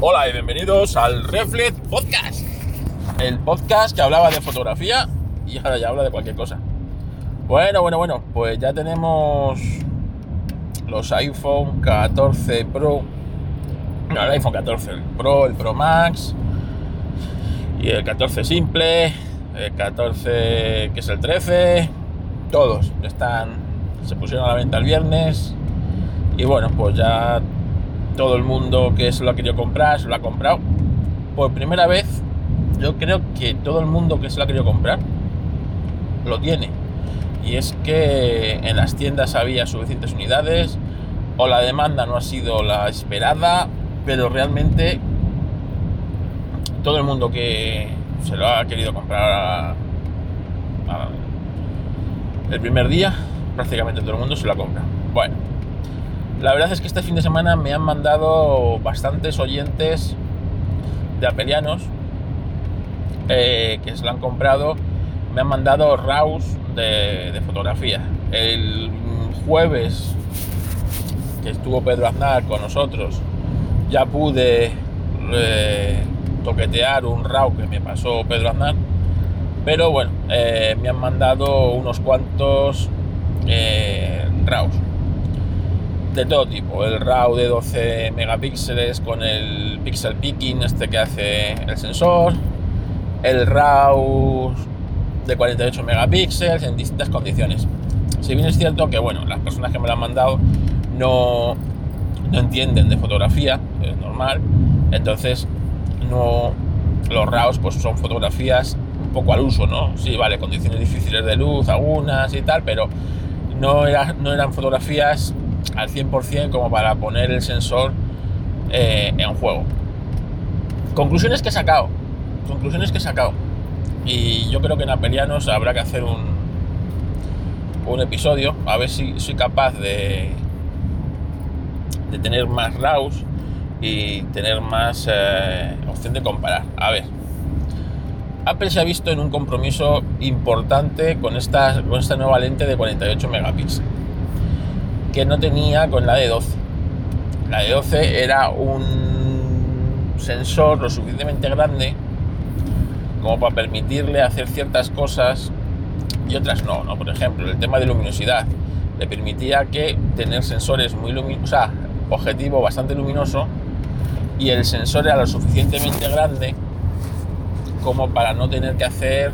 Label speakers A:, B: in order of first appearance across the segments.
A: Hola y bienvenidos al Reflex Podcast. El podcast que hablaba de fotografía y ahora ya habla de cualquier cosa. Bueno, bueno, bueno, pues ya tenemos los iPhone 14 Pro. No, el iPhone 14 el Pro, el Pro Max y el 14 simple, el 14 que es el 13. Todos están, se pusieron a la venta el viernes y bueno, pues ya todo el mundo que se lo ha querido comprar, se lo ha comprado. Por primera vez, yo creo que todo el mundo que se lo ha querido comprar lo tiene. Y es que en las tiendas había suficientes unidades, o la demanda no ha sido la esperada, pero realmente todo el mundo que se lo ha querido comprar el primer día, prácticamente todo el mundo se lo ha comprado. Bueno, la verdad es que este fin de semana me han mandado bastantes oyentes de apelianos eh, que se lo han comprado. Me han mandado RAWs de, fotografía. El jueves que estuvo Pedro Aznar con nosotros, ya pude eh, toquetear un RAW que me pasó Pedro Aznar. Pero bueno, eh, me han mandado unos cuantos RAWs de todo tipo. El RAW de 12 megapíxeles con el pixel picking, este que hace el sensor. El RAW de 48 megapíxeles en distintas condiciones. Si bien es cierto que, bueno, las personas que me lo han mandado no, no entienden de fotografía, es normal. Entonces, no, los RAWs pues son fotografías un poco al uso, ¿no? Sí, vale, condiciones difíciles de luz, algunas y tal, pero no, era, no eran fotografías al 100% como para poner el sensor eh, en juego. Conclusiones que he sacado. Conclusiones que he sacado. Y yo creo que en Apelianos habrá que hacer un, un episodio, a ver si soy capaz de, de tener más RAWs y tener más eh, opción de comparar. A ver, Apple se ha visto en un compromiso importante con esta, con esta nueva lente de 48 megapíxeles que no tenía con la de 12. La de 12 era un sensor lo suficientemente grande como para permitirle hacer ciertas cosas y otras no, ¿no? Por ejemplo, el tema de luminosidad le permitía que tener sensores muy luminosos, o sea, objetivo bastante luminoso y el sensor era lo suficientemente grande como para no tener que hacer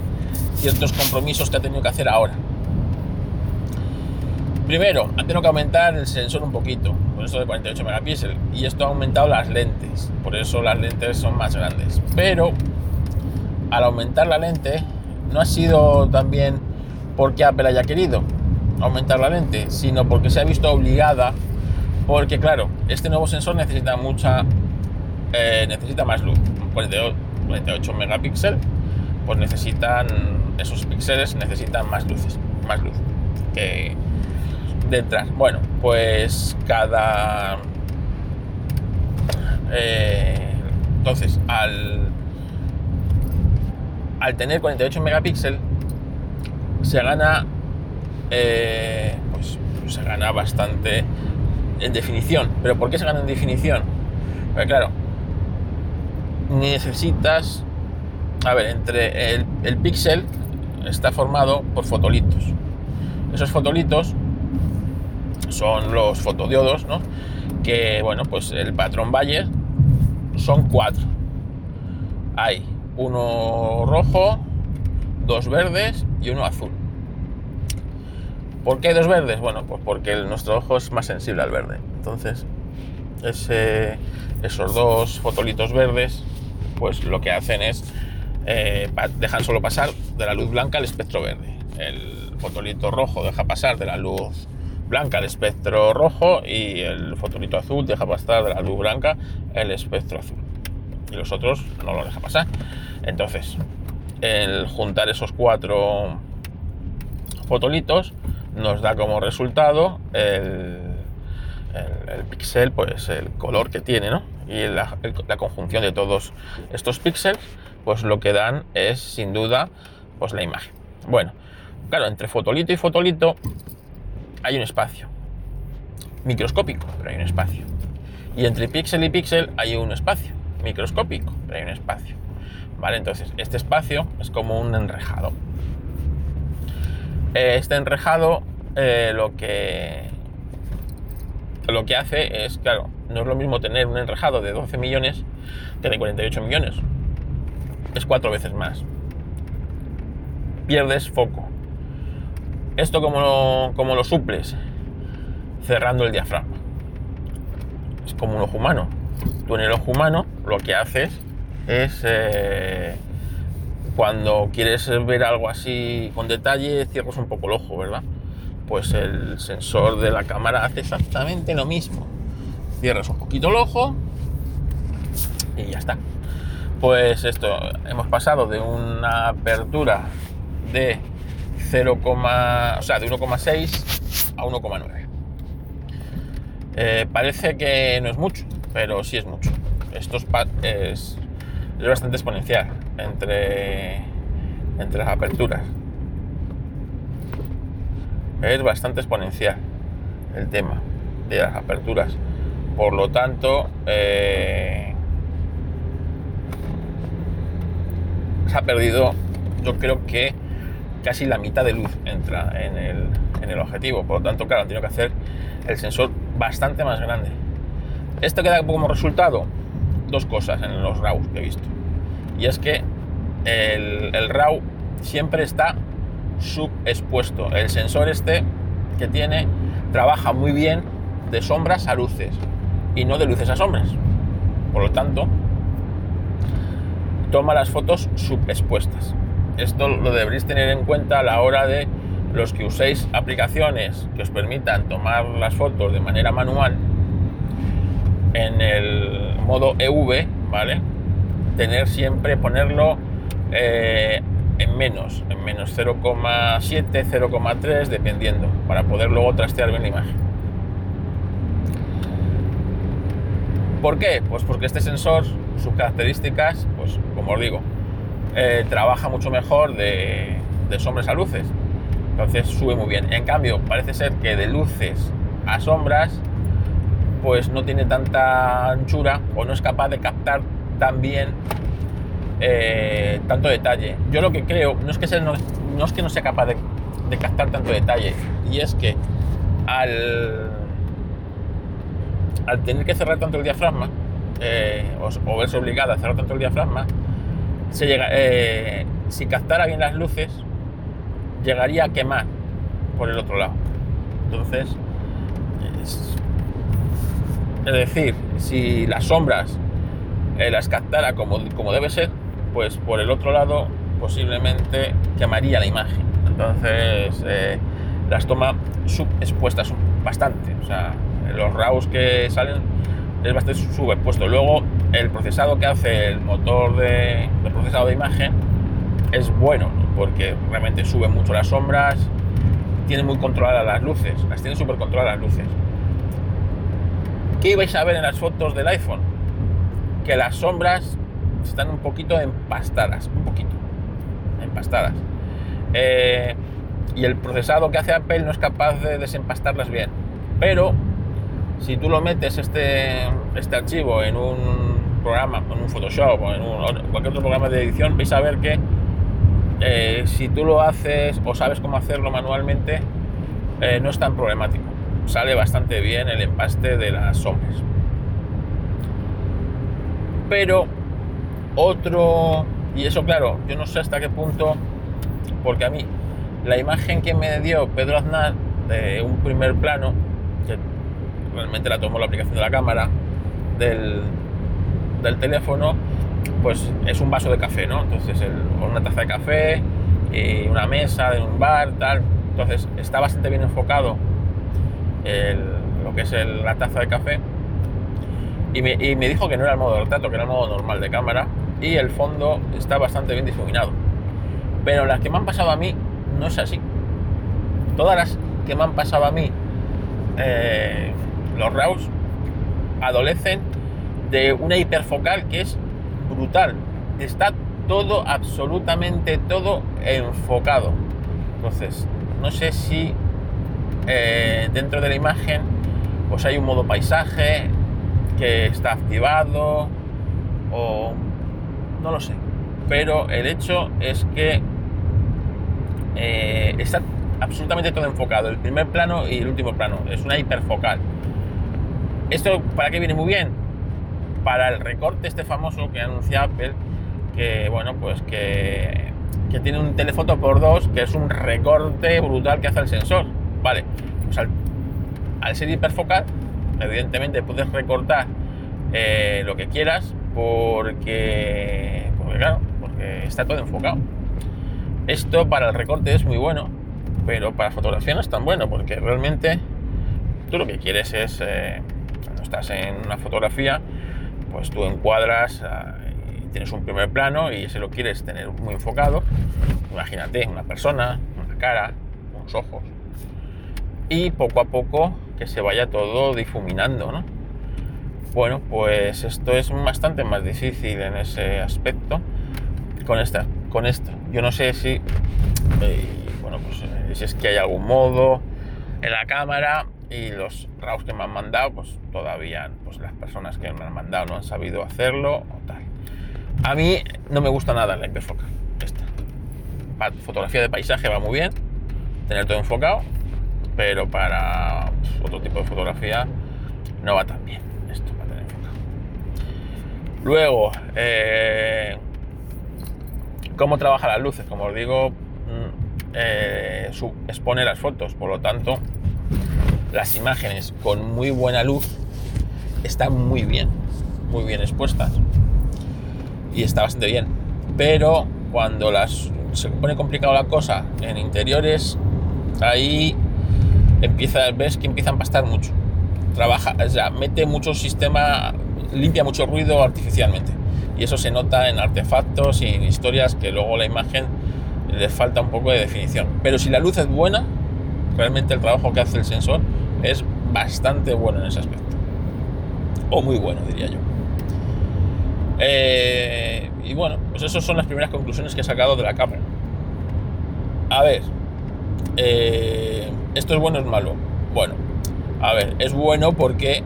A: ciertos compromisos que ha tenido que hacer ahora. Primero, ha tenido que aumentar el sensor un poquito, por eso de 48 megapíxeles, y esto ha aumentado las lentes, por eso las lentes son más grandes. Pero al aumentar la lente, no ha sido también porque Apple haya querido aumentar la lente, sino porque se ha visto obligada, porque claro, este nuevo sensor necesita mucha, eh, necesita más luz, 48, 48 megapíxeles, pues necesitan esos píxeles necesitan más luces, más luz detrás. Bueno, pues cada... Eh, entonces, al, al tener 48 megapíxeles, se gana, eh, pues se gana bastante en definición. ¿Pero por qué se gana en definición? Porque claro, necesitas, a ver, entre el, el píxel está formado por fotolitos. Esos fotolitos son los fotodiodos, ¿no? Que, bueno, pues el patrón Bayer son cuatro. Hay uno rojo, dos verdes y uno azul. ¿Por qué dos verdes? Bueno, pues porque nuestro ojo es más sensible al verde. Entonces, ese, esos dos fotolitos verdes, pues lo que hacen es eh, dejan solo pasar de la luz blanca al espectro verde. El fotolito rojo deja pasar de la luz blanca el espectro rojo y el fotonito azul deja pasar de la luz blanca el espectro azul. Y los otros no lo deja pasar. Entonces, el juntar esos cuatro fotolitos nos da como resultado el, el, píxel, pues el color que tiene, ¿no? Y la, la, conjunción de todos estos píxeles, pues lo que dan es sin duda, pues la imagen. Bueno, claro, entre fotolito y fotolito hay un espacio. Microscópico, pero hay un espacio. Y entre píxel y píxel hay un espacio. microscópico, pero hay un espacio. ¿Vale? Entonces, este espacio es como un enrejado. Este enrejado eh, lo que lo que hace es, claro, no es lo mismo tener un enrejado de 12 millones que de 48 millones. Es cuatro veces más. Pierdes foco. ¿Esto como lo, lo suples? Cerrando el diafragma. Es como un ojo humano. Tú en el ojo humano lo que haces es eh, cuando quieres ver algo así con detalle, cierras un poco el ojo, ¿verdad? Pues el sensor de la cámara hace exactamente lo mismo. Cierras un poquito el ojo y ya está. Pues esto, hemos pasado de una apertura de 0, o sea, de 1,6 a 1,9. Eh, parece que no es mucho, pero sí es mucho. Esto es, es, es bastante exponencial entre, entre las aperturas. Es bastante exponencial el tema de las aperturas. Por lo tanto, eh, se ha perdido, yo creo que casi la mitad de luz entra en el, en el objetivo. Por lo tanto, claro, tengo que hacer el sensor bastante más grande. Esto queda como resultado dos cosas en los RAWs que he visto. Y es que el, el RAW siempre está subexpuesto. El sensor este que tiene trabaja muy bien de sombras a luces y no de luces a sombras. Por lo tanto, toma las fotos subexpuestas. Esto lo deberéis tener en cuenta a la hora de los que uséis aplicaciones que os permitan tomar las fotos de manera manual en el modo EV, ¿vale? Tener siempre, ponerlo eh, en menos, en menos 0,7, 0,3, dependiendo, para poder luego trastear bien la imagen. ¿Por qué? Pues porque este sensor, sus características, pues como os digo, eh, trabaja mucho mejor de, de sombras a luces. Entonces sube muy bien. En cambio, parece ser que de luces a sombras, pues no tiene tanta anchura o no es capaz de captar tan bien eh, tanto detalle. Yo lo que creo no es que, sea, no, es que no sea capaz de, captar tanto detalle, y es que al, tener que cerrar tanto el diafragma, eh, o, verse obligada a cerrar tanto el diafragma, se eh, si captara bien las luces, llegaría a quemar por el otro lado. Entonces, es, decir, si las sombras las captara como, como debe ser, pues por el otro lado posiblemente quemaría la imagen. Entonces eh, las toma subexpuestas bastante. O sea, los RAWs que salen es bastante subexpuesto. Luego el procesado que hace el motor de, procesado de imagen es bueno, porque realmente sube mucho las sombras, tiene muy controladas las luces, las tiene súper controladas las luces. ¿Qué vais a ver en las fotos del iPhone? Que las sombras están un poquito empastadas, un poquito empastadas. Eh, y el procesado que hace Apple no es capaz de desempastarlas bien. Pero si tú lo metes este, este archivo en un programa, en un Photoshop o en, cualquier otro programa de edición, vais a ver que eh, si tú lo haces o sabes cómo hacerlo manualmente, eh, no es tan problemático. Sale bastante bien el empaste de las sombras. Pero otro, y eso claro, yo no sé hasta qué punto, porque a mí la imagen que me dio Pedro Aznar de un primer plano, que realmente la tomó la aplicación de la cámara del, del teléfono, pues es un vaso de café, ¿no? Entonces, con una taza de café y una mesa de un bar, tal. Entonces, está bastante bien enfocado lo que es la taza de café. Y me, y me, dijo que no era el modo de retrato, que era el modo normal de cámara y el fondo está bastante bien difuminado. Pero las que me han pasado a mí no es así. Todas las que me han pasado a mí, eh, los RAWs, adolecen de una hiperfocal que es brutal. Está todo, absolutamente todo enfocado. Entonces, no sé si eh, dentro de la imagen pues hay un modo paisaje que está activado o no lo sé. Pero el hecho es que eh, está absolutamente todo enfocado, el primer plano y el último plano. Es una hiperfocal. ¿Esto para qué viene muy bien? Para el recorte este famoso que anuncia Apple, que bueno, pues que, que tiene un telefoto por dos, que es un recorte brutal que hace el sensor. Vale, pues al, al ser hiperfocal, evidentemente puedes recortar eh, lo que quieras porque, porque, claro, porque está todo enfocado. Esto para el recorte es muy bueno, pero para fotografía no es tan bueno porque realmente tú lo que quieres es, eh, cuando estás en una fotografía, pues tú encuadras eh, y tienes un primer plano y ese lo quieres tener muy enfocado. Imagínate una persona, una cara, unos ojos. Y poco a poco que se vaya todo difuminando, ¿no? Bueno, pues esto es bastante más difícil en ese aspecto con esta, con esto. Yo no sé si, eh, bueno, pues eh, si es que hay algún modo en la cámara y los RAWs que me han mandado, pues todavía, pues las personas que me han mandado no han sabido hacerlo o tal. A mí no me gusta nada la hiperfoca. Esta. Para fotografía de paisaje va muy bien, tener todo enfocado, pero para otro tipo de fotografía no va tan bien esto para tener enfocado. Luego, eh, cómo trabaja las luces, como os digo, mm, eh, expone las fotos, por lo tanto, las imágenes con muy buena luz están muy bien, muy bien expuestas y está bastante bien. Pero cuando las se pone complicado la cosa en interiores, ahí empieza, ves que empiezan a pastar mucho. Trabaja, o sea, mete mucho sistema, limpia mucho ruido artificialmente. Y eso se nota en artefactos y en historias que luego la imagen le falta un poco de definición. Pero si la luz es buena, realmente el trabajo que hace el sensor es bastante bueno en ese aspecto. O muy bueno, diría yo. Eh, y bueno, pues esas son las primeras conclusiones que he sacado de la cámara. A ver, eh, ¿esto es bueno o es malo? Bueno, a ver, es bueno porque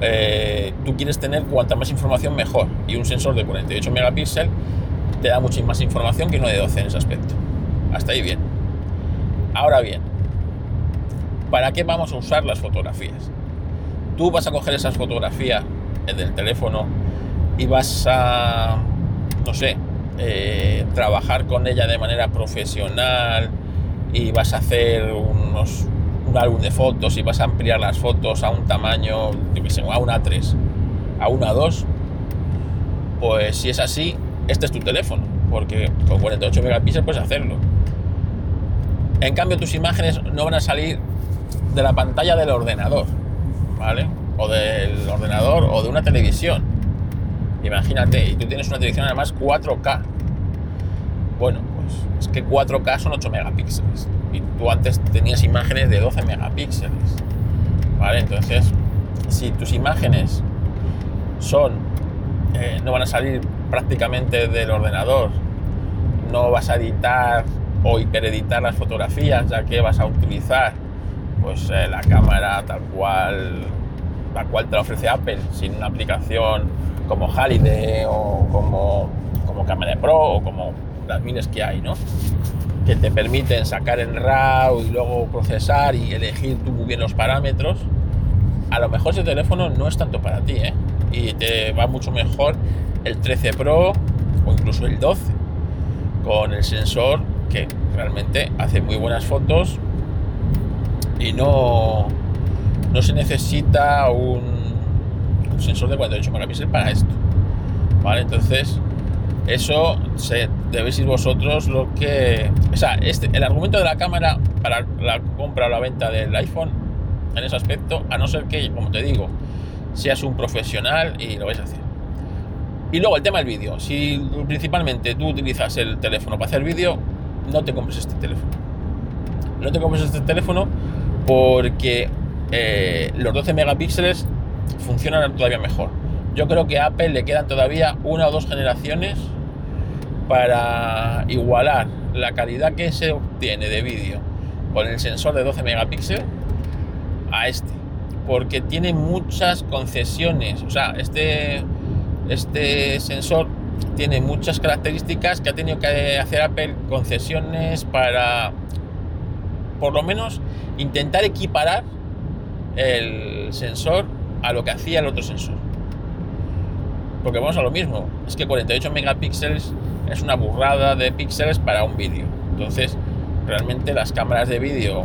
A: eh, tú quieres tener cuanta más información mejor y un sensor de 48 megapíxeles te da mucha más información que uno de 12 en ese aspecto. Hasta ahí bien. Ahora bien, ¿para qué vamos a usar las fotografías? Tú vas a coger esas fotografías del teléfono y vas a, no sé, eh, trabajar con ella de manera profesional, y vas a hacer unos, un álbum de fotos y vas a ampliar las fotos a un tamaño, yo a una A3, a una A2, pues si es así, este es tu teléfono, porque con 48 megapíxeles puedes hacerlo. En cambio, tus imágenes no van a salir de la pantalla del ordenador, ¿vale? O del ordenador o de una televisión. Imagínate, y tú tienes una televisión además 4K. Bueno, es que 4K son 8 megapíxeles y tú antes tenías imágenes de 12 megapíxeles. ¿Vale? Entonces, si tus imágenes son, eh, no van a salir prácticamente del ordenador, no vas a editar o hipereditar las fotografías, ya que vas a utilizar pues eh, la cámara tal cual la cual te la ofrece Apple sin una aplicación como Holiday o como, como Camera Pro o como las miles que hay, ¿no? Que te permiten sacar en RAW y luego procesar y elegir tú muy bien los parámetros. A lo mejor ese teléfono no es tanto para ti, ¿eh? Y te va mucho mejor el 13 Pro o incluso el 12 con el sensor que realmente hace muy buenas fotos y no, no se necesita un, sensor de 48 megapíxeles para esto. ¿Vale? Entonces, eso se, debéis ir vosotros lo que... O sea, este, el argumento de la cámara para la compra o la venta del iPhone en ese aspecto, a no ser que, como te digo, seas un profesional y lo vais a hacer. Y luego el tema del vídeo. Si principalmente tú utilizas el teléfono para hacer vídeo, no te compres este teléfono. No te compres este teléfono porque eh, los 12 megapíxeles funcionan todavía mejor. Yo creo que a Apple le quedan todavía una o dos generaciones para igualar la calidad que se obtiene de vídeo con el sensor de 12 megapíxeles a este, porque tiene muchas concesiones. O sea, este este sensor tiene muchas características que ha tenido que hacer Apple concesiones para, por lo menos, intentar equiparar el sensor a lo que hacía el otro sensor. Porque vamos a lo mismo, es que 48 megapíxeles es una burrada de píxeles para un vídeo. Entonces, realmente las cámaras de vídeo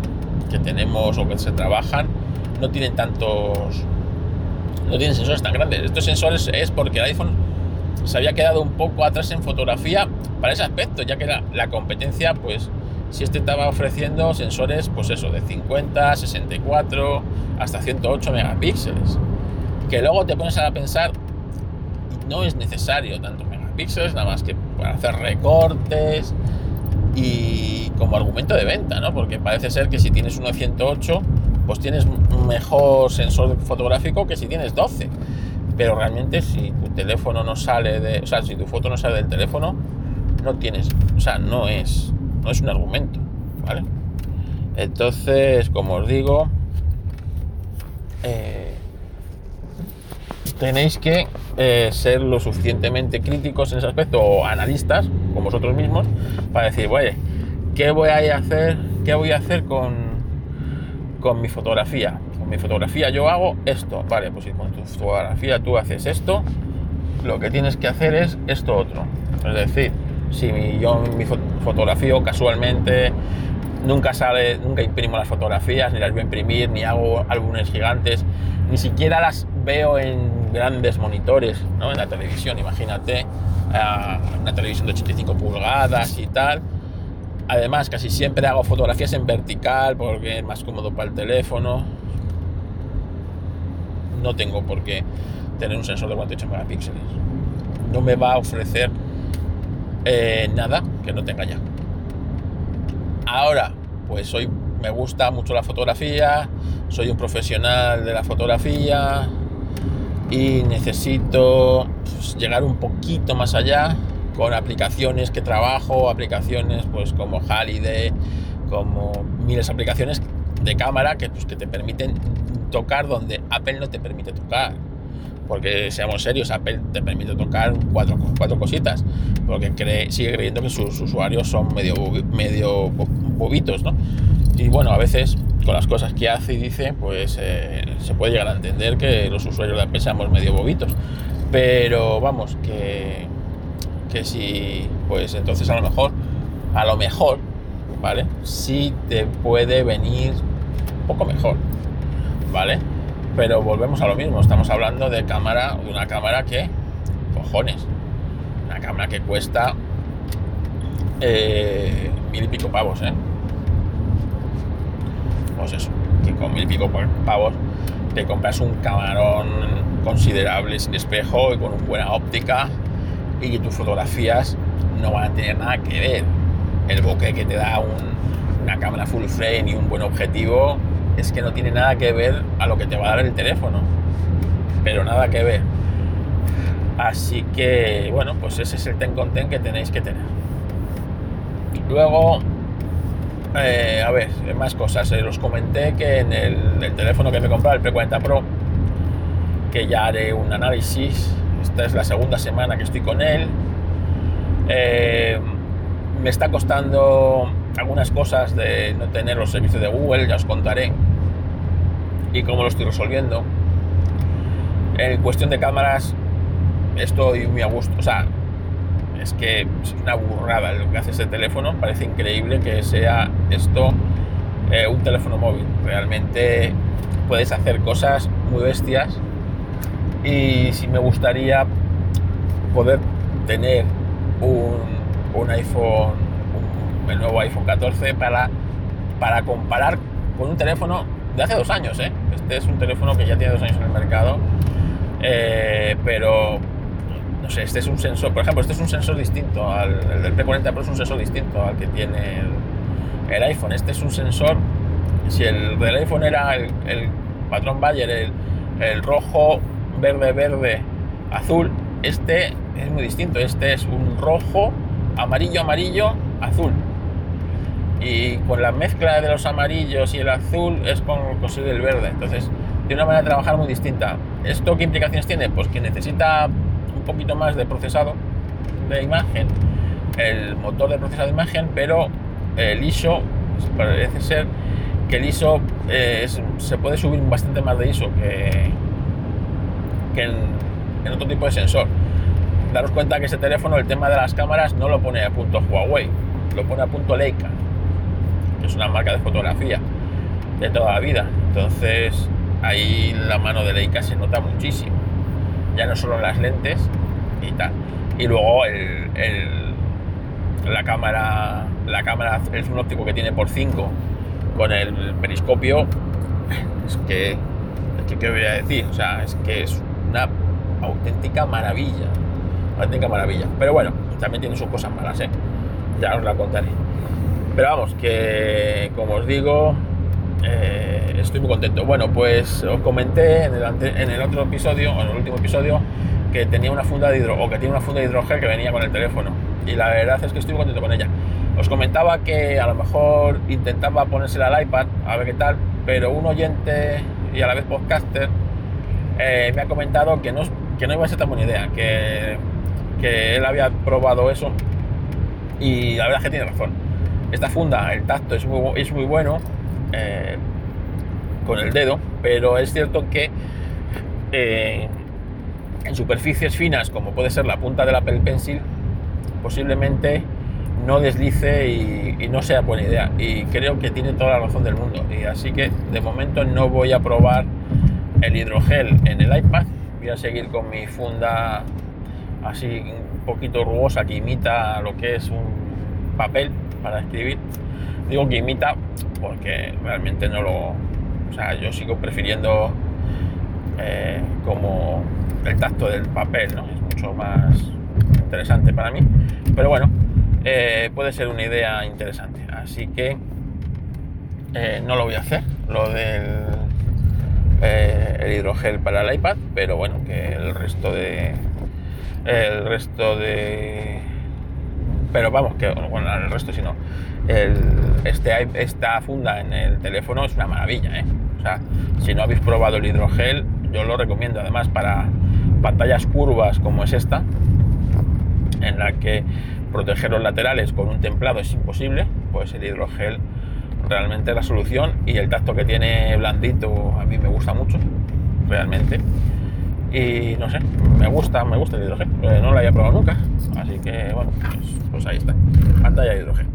A: que tenemos o que se trabajan no tienen tantos no tienen sensores tan grandes. Estos sensores es porque el iPhone se había quedado un poco atrás en fotografía para ese aspecto, ya que la, la competencia, pues, si este estaba ofreciendo sensores, pues eso, de 50, 64, hasta 108 megapíxeles. Que luego te pones a pensar, no es necesario tantos megapíxeles, nada más que para hacer recortes y como argumento de venta, ¿no? Porque parece ser que si tienes uno de 108, pues tienes mejor sensor fotográfico que si tienes 12 pero realmente si tu teléfono no sale de, o sea, si tu foto no sale del teléfono, no tienes, o sea, no es, no es un argumento, ¿vale? Entonces, como os digo, eh, tenéis que eh, ser lo suficientemente críticos en ese aspecto, o analistas, como vosotros mismos, para decir, oye, ¿qué voy a hacer? ¿Qué voy a hacer con, con mi fotografía? mi fotografía yo hago esto, vale, pues si con tu fotografía tú haces esto, lo que tienes que hacer es esto otro. Es decir, si yo mi fotografío casualmente nunca sale, nunca imprimo las fotografías, ni las voy a imprimir, ni hago álbumes gigantes, ni siquiera las veo en grandes monitores, ¿no? En la televisión, imagínate, uh, una televisión de 85 pulgadas y tal. Además, casi siempre hago fotografías en vertical porque es más cómodo para el teléfono no tengo por qué tener un sensor de 48 megapíxeles. No me va a ofrecer eh, nada que no tenga ya. Ahora, pues hoy me gusta mucho la fotografía, soy un profesional de la fotografía y necesito pues, llegar un poquito más allá con aplicaciones que trabajo, aplicaciones pues como Haliday, como miles de aplicaciones de cámara que, pues, que te permiten tocar donde Apple no te permite tocar. Porque seamos serios, Apple te permite tocar cuatro, cuatro cositas, porque sigue creyendo que sus usuarios son medio, medio bobitos, ¿no? Y bueno, a veces con las cosas que hace y dice, pues eh, se puede llegar a entender que los usuarios de Apple seamos medio bobitos. Pero vamos, que, que si, pues entonces a lo mejor, a lo mejor, ¿vale? Sí te puede venir un poco mejor. ¿vale? Pero volvemos a lo mismo, estamos hablando de cámara, de una cámara que, cojones, una cámara que cuesta eh, mil y pico pavos, ¿eh? Pues eso, que con mil y pico pavos te compras un camarón considerable sin espejo y con una buena óptica y tus fotografías no van a tener nada que ver. El bokeh que te da una cámara full frame y un buen objetivo es que no tiene nada que ver a lo que te va a dar el teléfono. Pero nada que ver. Así que, bueno, pues ese es el ten con ten que tenéis que tener. Luego, eh, a ver, más cosas. Eh, os comenté que en el, teléfono que me compré, el P40 Pro, que ya haré un análisis. Esta es la segunda semana que estoy con él. Eh, me está costando algunas cosas de no tener los servicios de Google, ya os contaré y cómo lo estoy resolviendo. En cuestión de cámaras, estoy muy a gusto. O sea, es que es una burrada lo que hace este teléfono. Parece increíble que sea esto eh, un teléfono móvil. Realmente puedes hacer cosas muy bestias. Y si me gustaría poder tener un, un iPhone, el nuevo iPhone 14 para, para comparar con un teléfono de hace dos años, ¿eh? Este es un teléfono que ya tiene dos años en el mercado, eh, pero no sé, este es un sensor, por ejemplo, este es un sensor distinto, al, el del P40 Pro es un sensor distinto al que tiene el, iPhone. Este es un sensor, si el del iPhone era el, patrón Bayer, el rojo, verde, verde, azul, este es muy distinto, este es un rojo, amarillo, amarillo, azul y con la mezcla de los amarillos y el azul es con consigue el verde. Entonces, tiene una manera de trabajar muy distinta. ¿Esto qué implicaciones tiene? Pues que necesita un poquito más de procesado de imagen, el motor de procesado de imagen, pero el ISO parece ser que el ISO eh, se puede subir bastante más de ISO que, que en, otro tipo de sensor. Daros cuenta que ese teléfono, el tema de las cámaras, no lo pone a punto Huawei, lo pone a punto Leica, es una marca de fotografía de toda la vida. Entonces, ahí la mano de Leica se nota muchísimo. Ya no solo en las lentes y tal. Y luego el, la cámara, la cámara, el zoom óptico que tiene por 5 con el periscopio, es que, es que, ¿qué voy a decir? O sea, es que es una auténtica maravilla, auténtica maravilla. Pero bueno, también tiene sus cosas malas, ¿eh? Ya os la contaré. Pero vamos, que como os digo, eh, estoy muy contento. Bueno, pues os comenté en el, en el otro episodio, o en el último episodio, que tenía una funda de hidro, o que tiene una funda de hidrogel que venía con el teléfono. Y la verdad es que estoy muy contento con ella. Os comentaba que a lo mejor intentaba ponérsela al iPad, a ver qué tal, pero un oyente y a la vez podcaster eh, me ha comentado que no, que no iba a ser tan buena idea, que, que él había probado eso y la verdad es que tiene razón. Esta funda, el tacto es muy, bueno eh, con el dedo, pero es cierto que eh, en superficies finas, como puede ser la punta del Apple Pencil, posiblemente no deslice y, no sea buena idea. Y creo que tiene toda la razón del mundo. Y así que de momento no voy a probar el hidrogel en el iPad. Voy a seguir con mi funda así un poquito rugosa que imita lo que es un papel para escribir. Digo que imita porque realmente no lo... O sea, yo sigo prefiriendo eh, como el tacto del papel, ¿no? Es mucho más interesante para mí. Pero bueno, eh, puede ser una idea interesante. Así que eh, no lo voy a hacer, lo del el hidrogel para el iPad, pero bueno, que el resto de el resto de pero vamos que bueno el resto si no. Este esta funda en el teléfono es una maravilla o sea si no habéis probado el hidrogel yo lo recomiendo. Además para pantallas curvas como es esta en la que proteger los laterales con un templado es imposible, pues el hidrogel realmente es la solución. Y el tacto que tiene blandito a mí me gusta mucho, realmente. Y no sé, me gusta, me gusta el hidrogel, eh, no lo había probado nunca, así que bueno, pues, pues ahí está, pantalla de hidrogel.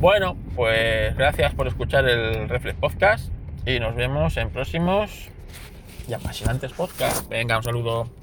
A: Bueno, pues gracias por escuchar el Reflex Podcast y nos vemos en próximos y apasionantes podcasts. Venga, un saludo.